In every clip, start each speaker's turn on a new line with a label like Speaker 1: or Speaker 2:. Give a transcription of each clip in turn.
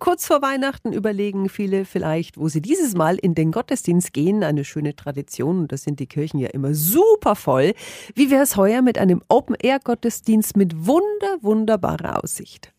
Speaker 1: Kurz vor Weihnachten überlegen viele vielleicht, wo sie dieses Mal in den Gottesdienst gehen. Eine schöne Tradition und das sind die Kirchen ja immer super voll. Wie wäre es heuer mit einem Open-Air-Gottesdienst mit wunder, wunderbarer Aussicht?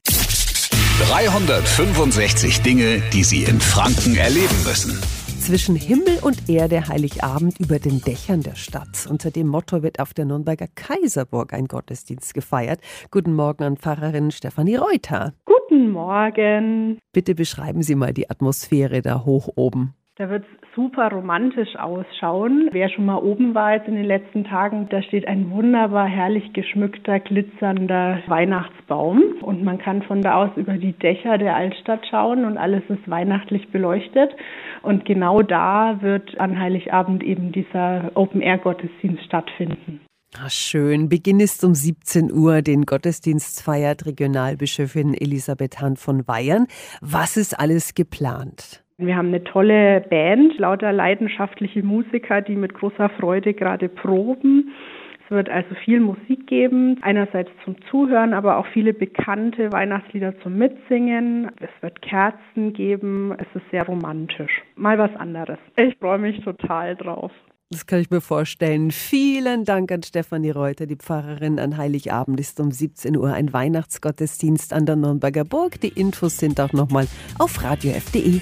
Speaker 2: 365 Dinge, die Sie in Franken erleben müssen.
Speaker 1: Zwischen Himmel und Erde Heiligabend über den Dächern der Stadt. Unter dem Motto wird auf der Nürnberger Kaiserburg ein Gottesdienst gefeiert. Guten Morgen an Pfarrerin Stefanie Reuter.
Speaker 3: Guten Morgen.
Speaker 1: Bitte beschreiben Sie mal die Atmosphäre da hoch oben.
Speaker 3: Da wird es super romantisch ausschauen. Wer schon mal oben war jetzt in den letzten Tagen, da steht ein wunderbar herrlich geschmückter, glitzernder Weihnachtsbaum. Und man kann von da aus über die Dächer der Altstadt schauen und alles ist weihnachtlich beleuchtet. Und genau da wird an Heiligabend eben dieser Open-Air-Gottesdienst stattfinden.
Speaker 1: Ach, schön. Beginn ist um 17 Uhr. Den Gottesdienst feiert Regionalbischöfin Elisabeth Hahn von Weyern. Was ist alles geplant?
Speaker 3: Wir haben eine tolle Band, lauter leidenschaftliche Musiker, die mit großer Freude gerade proben. Es wird also viel Musik geben, einerseits zum Zuhören, aber auch viele bekannte Weihnachtslieder zum Mitsingen. Es wird Kerzen geben. Es ist sehr romantisch. Mal was anderes. Ich freue mich total drauf.
Speaker 1: Das kann ich mir vorstellen. Vielen Dank an Stefanie Reuter, die Pfarrerin. An Heiligabend ist um 17 Uhr ein Weihnachtsgottesdienst an der Nürnberger Burg. Die Infos sind auch nochmal auf radiof.de.